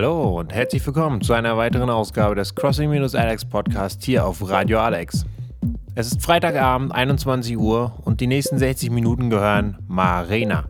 Hallo und herzlich willkommen zu einer weiteren Ausgabe des Crossing-Alex Podcast hier auf Radio Alex. Es ist Freitagabend, 21 Uhr und die nächsten 60 Minuten gehören Marena.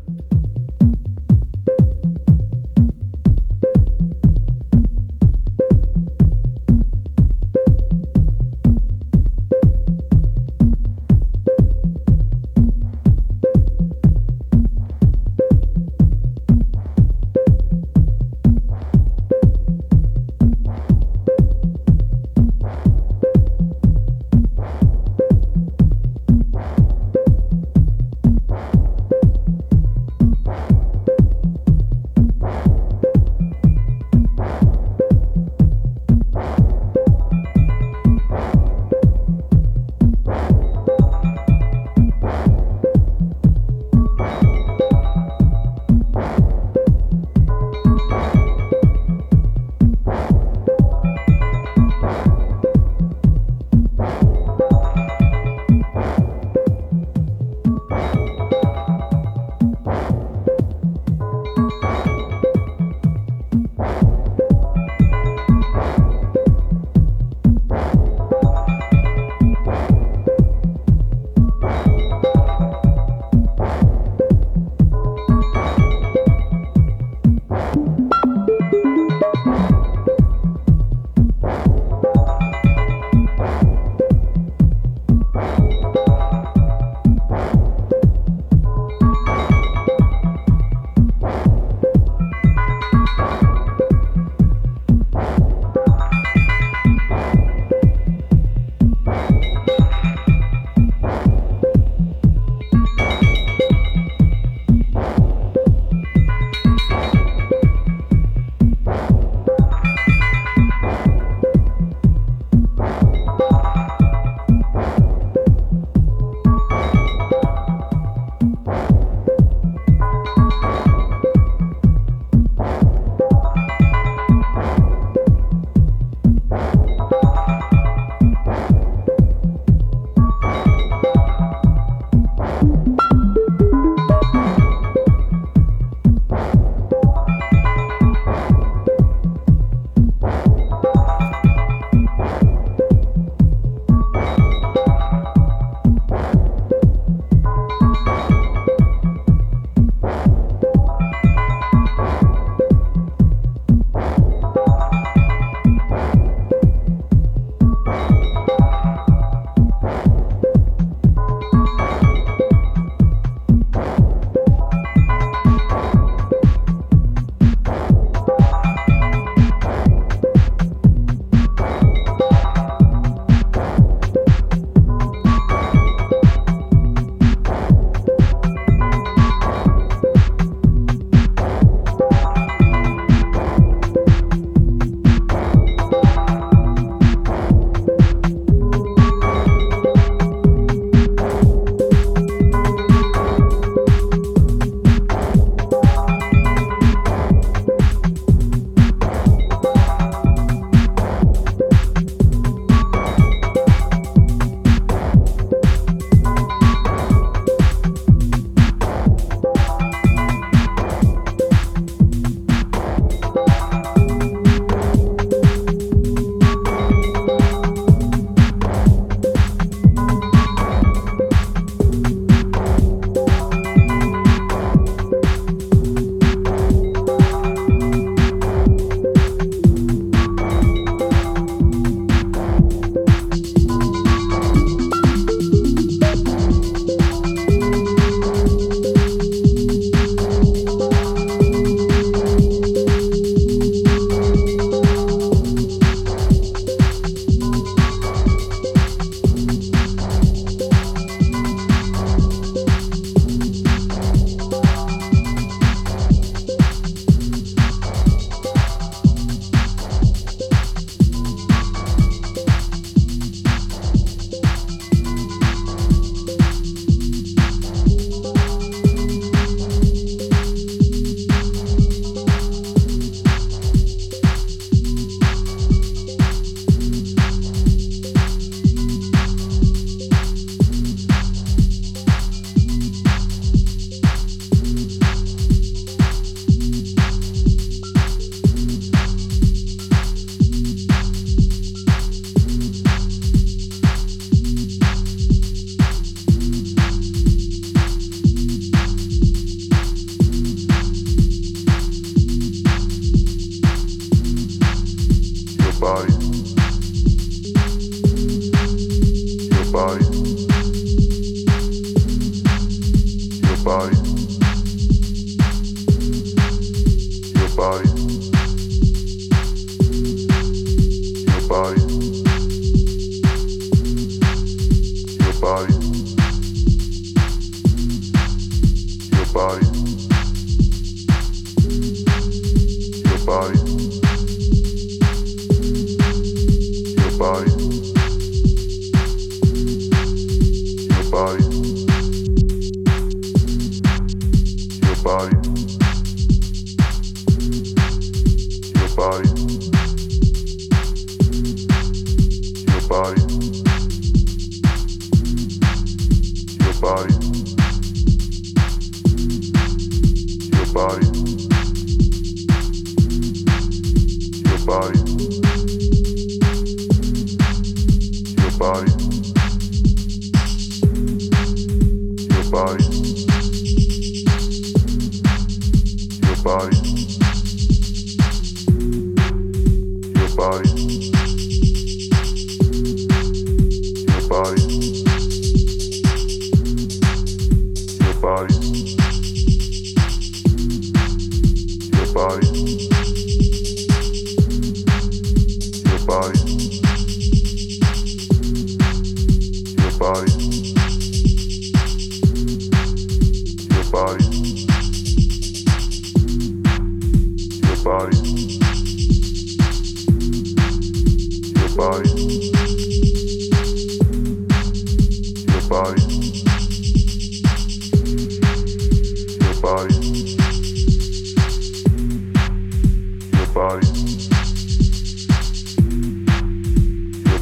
side.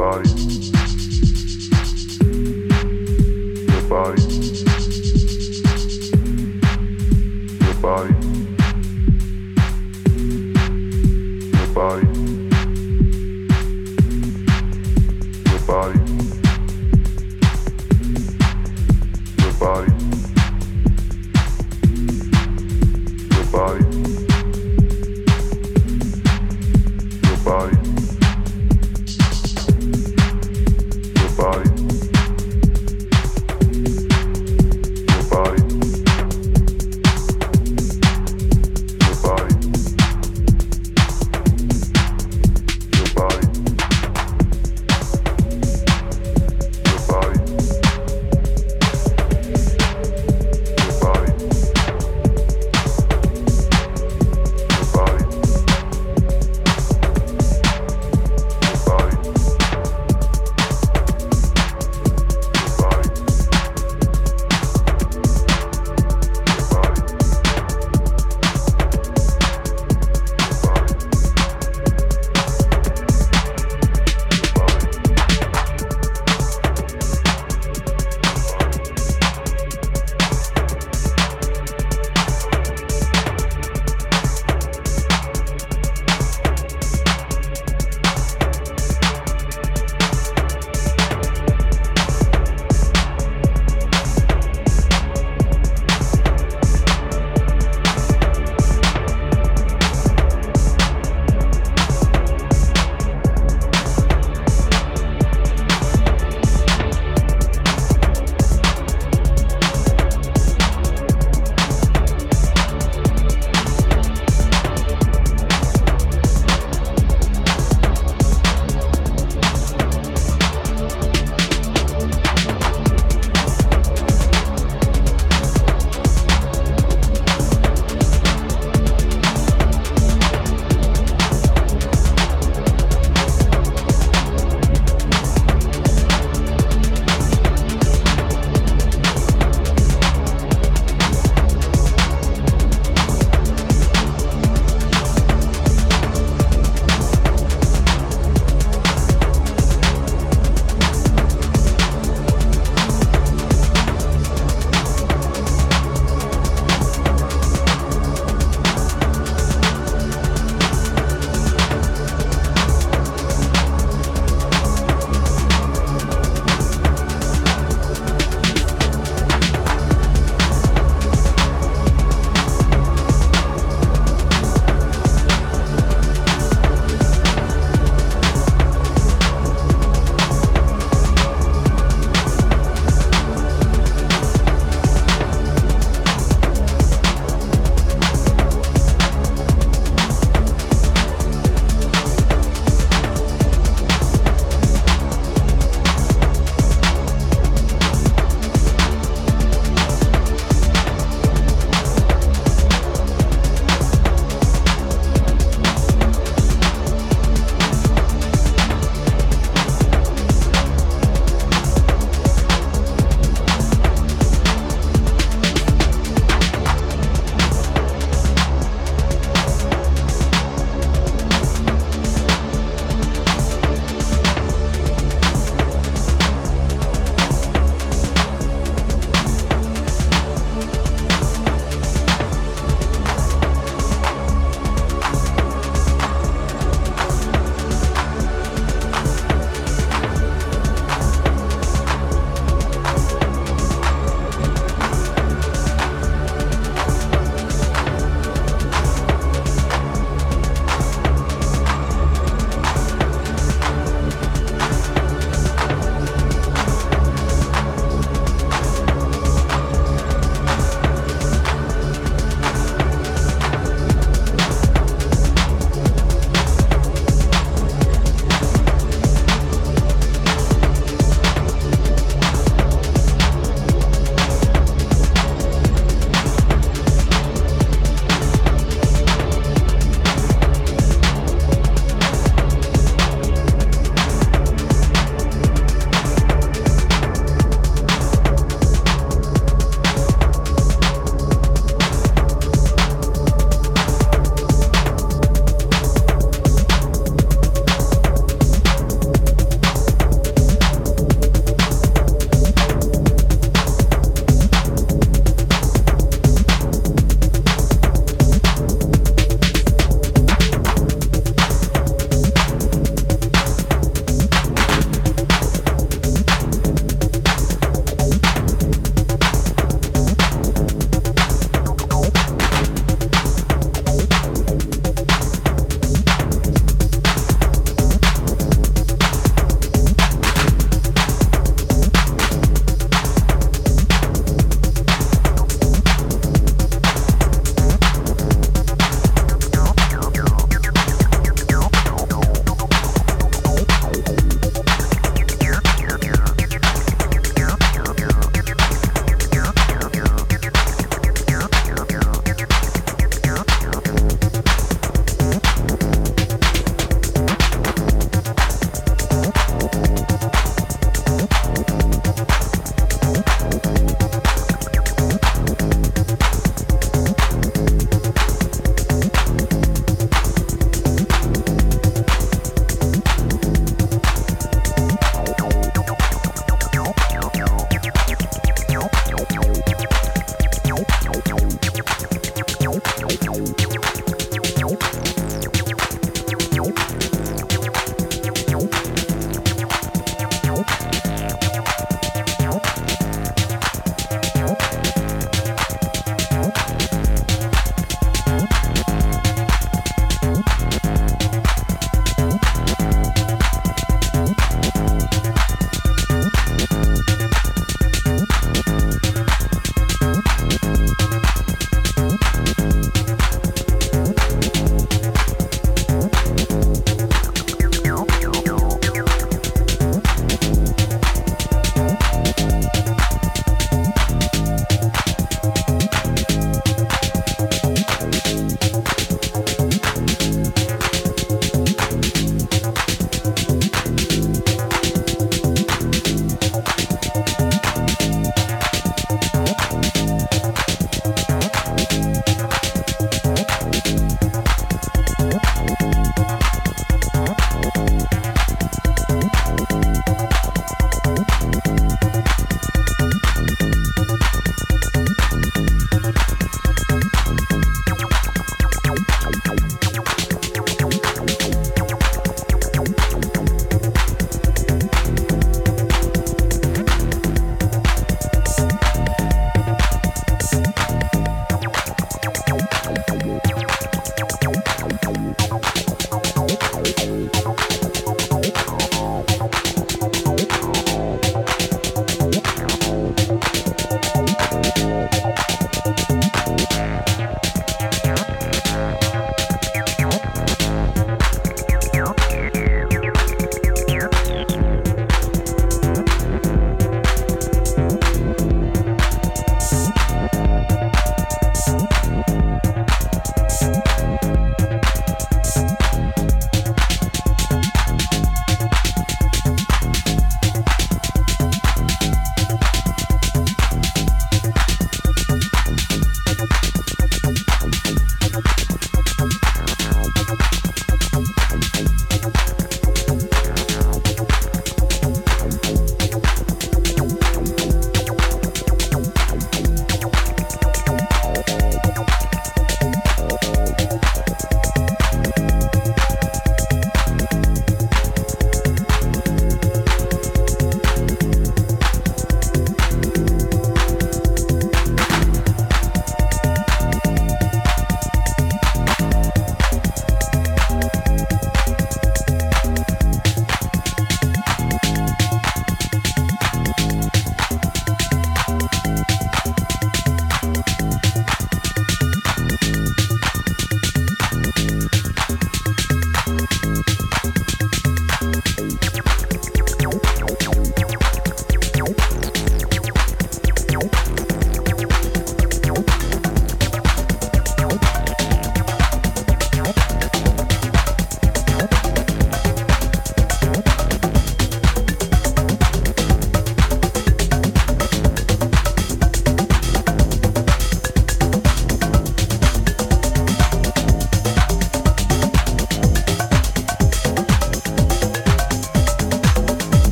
body, your body, your body.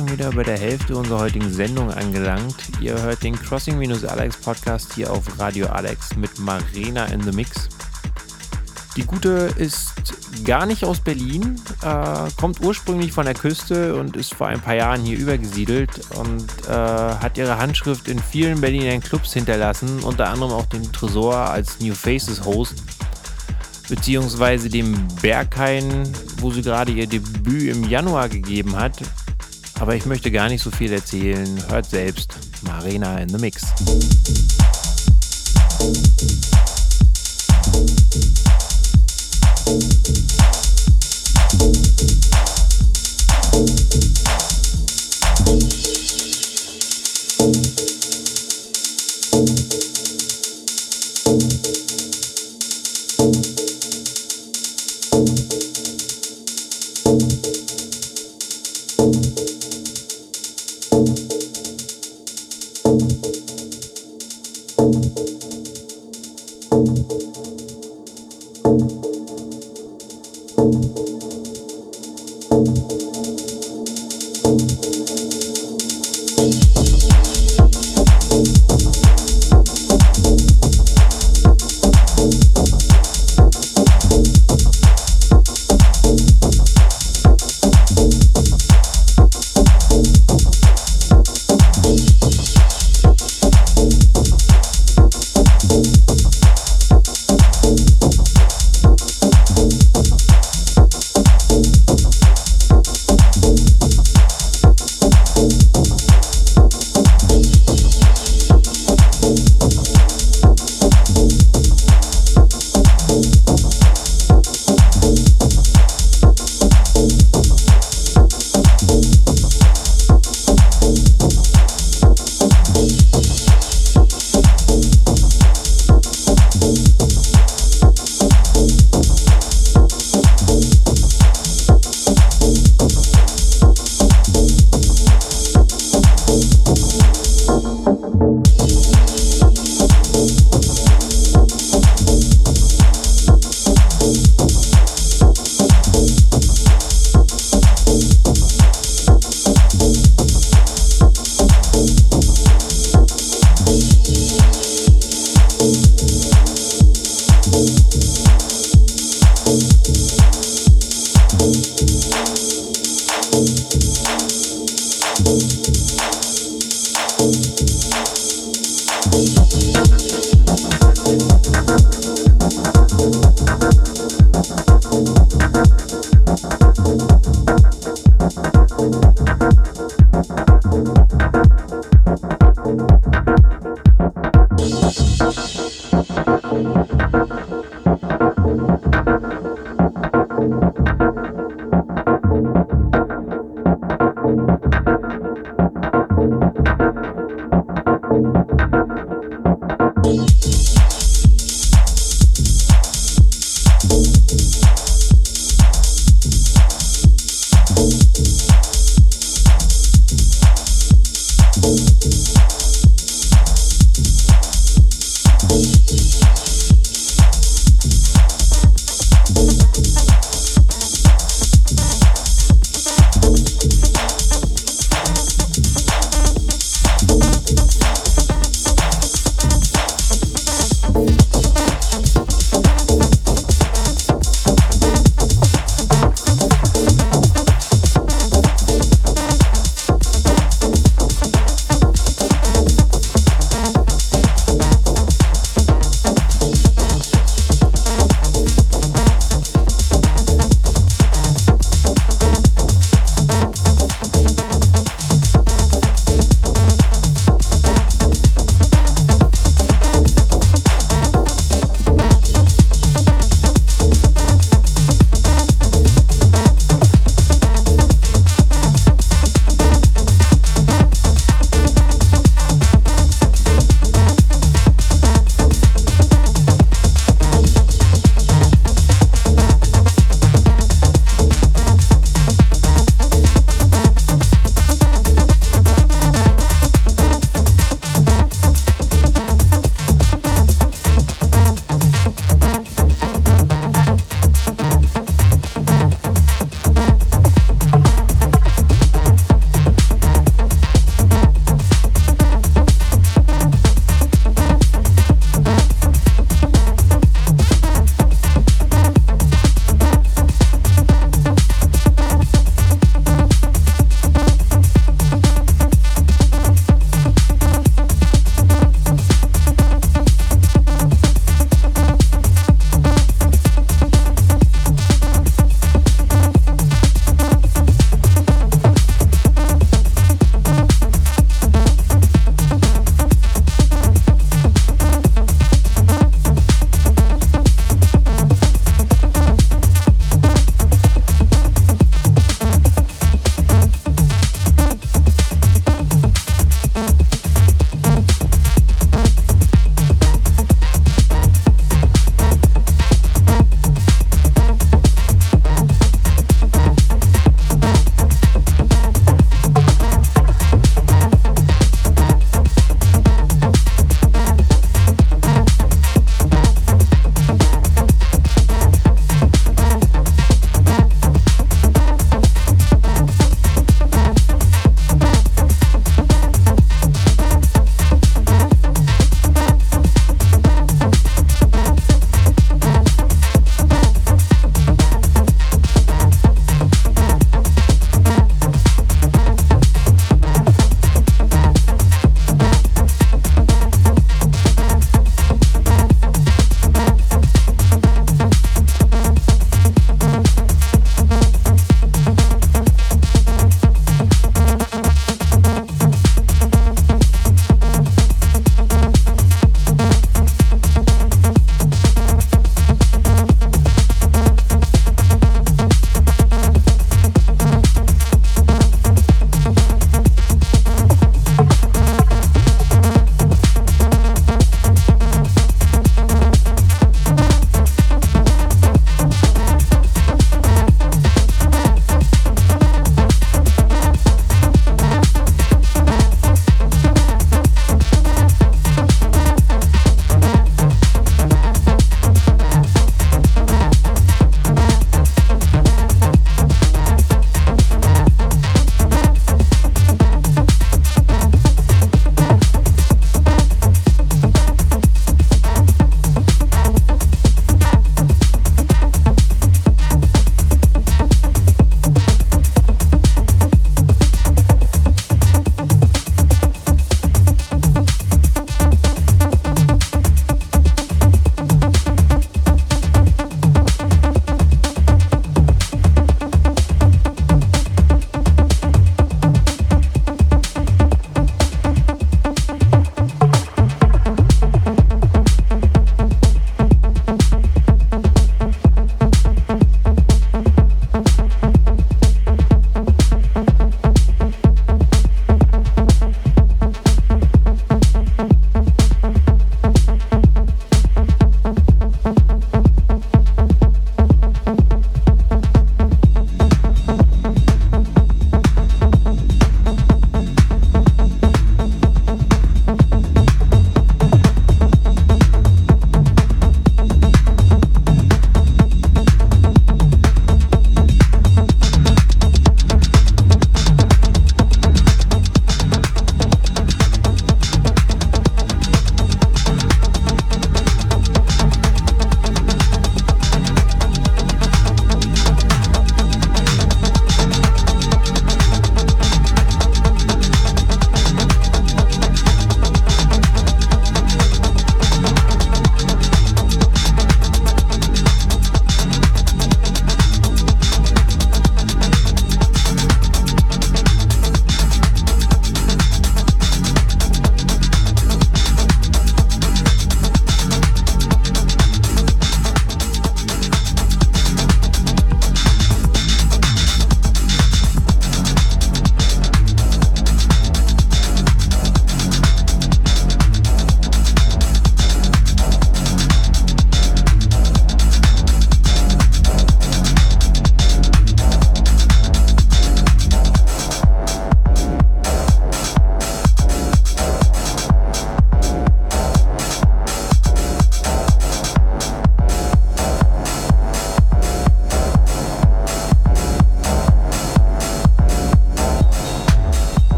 Schon wieder bei der Hälfte unserer heutigen Sendung angelangt. Ihr hört den Crossing-Alex Podcast hier auf Radio Alex mit Marina in the Mix. Die Gute ist gar nicht aus Berlin, äh, kommt ursprünglich von der Küste und ist vor ein paar Jahren hier übergesiedelt und äh, hat ihre Handschrift in vielen Berliner Clubs hinterlassen, unter anderem auch den Tresor als New Faces Host, beziehungsweise dem Berghain, wo sie gerade ihr Debüt im Januar gegeben hat. Aber ich möchte gar nicht so viel erzählen. Hört selbst Marina in the Mix. Thank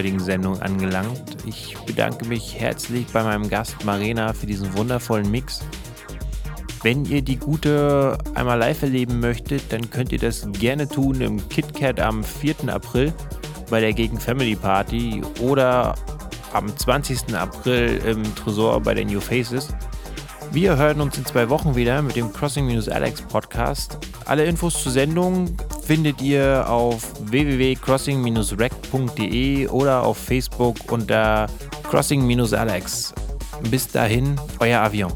heutigen Sendung angelangt. Ich bedanke mich herzlich bei meinem Gast Marina für diesen wundervollen Mix. Wenn ihr die gute einmal live erleben möchtet, dann könnt ihr das gerne tun im KitKat am 4. April bei der Gegen Family Party oder am 20. April im Tresor bei den New Faces. Wir hören uns in zwei Wochen wieder mit dem Crossing-Alex Podcast. Alle Infos zur Sendung findet ihr auf www.crossing-rec.de oder auf Facebook unter Crossing-Alex. Bis dahin, euer Avion.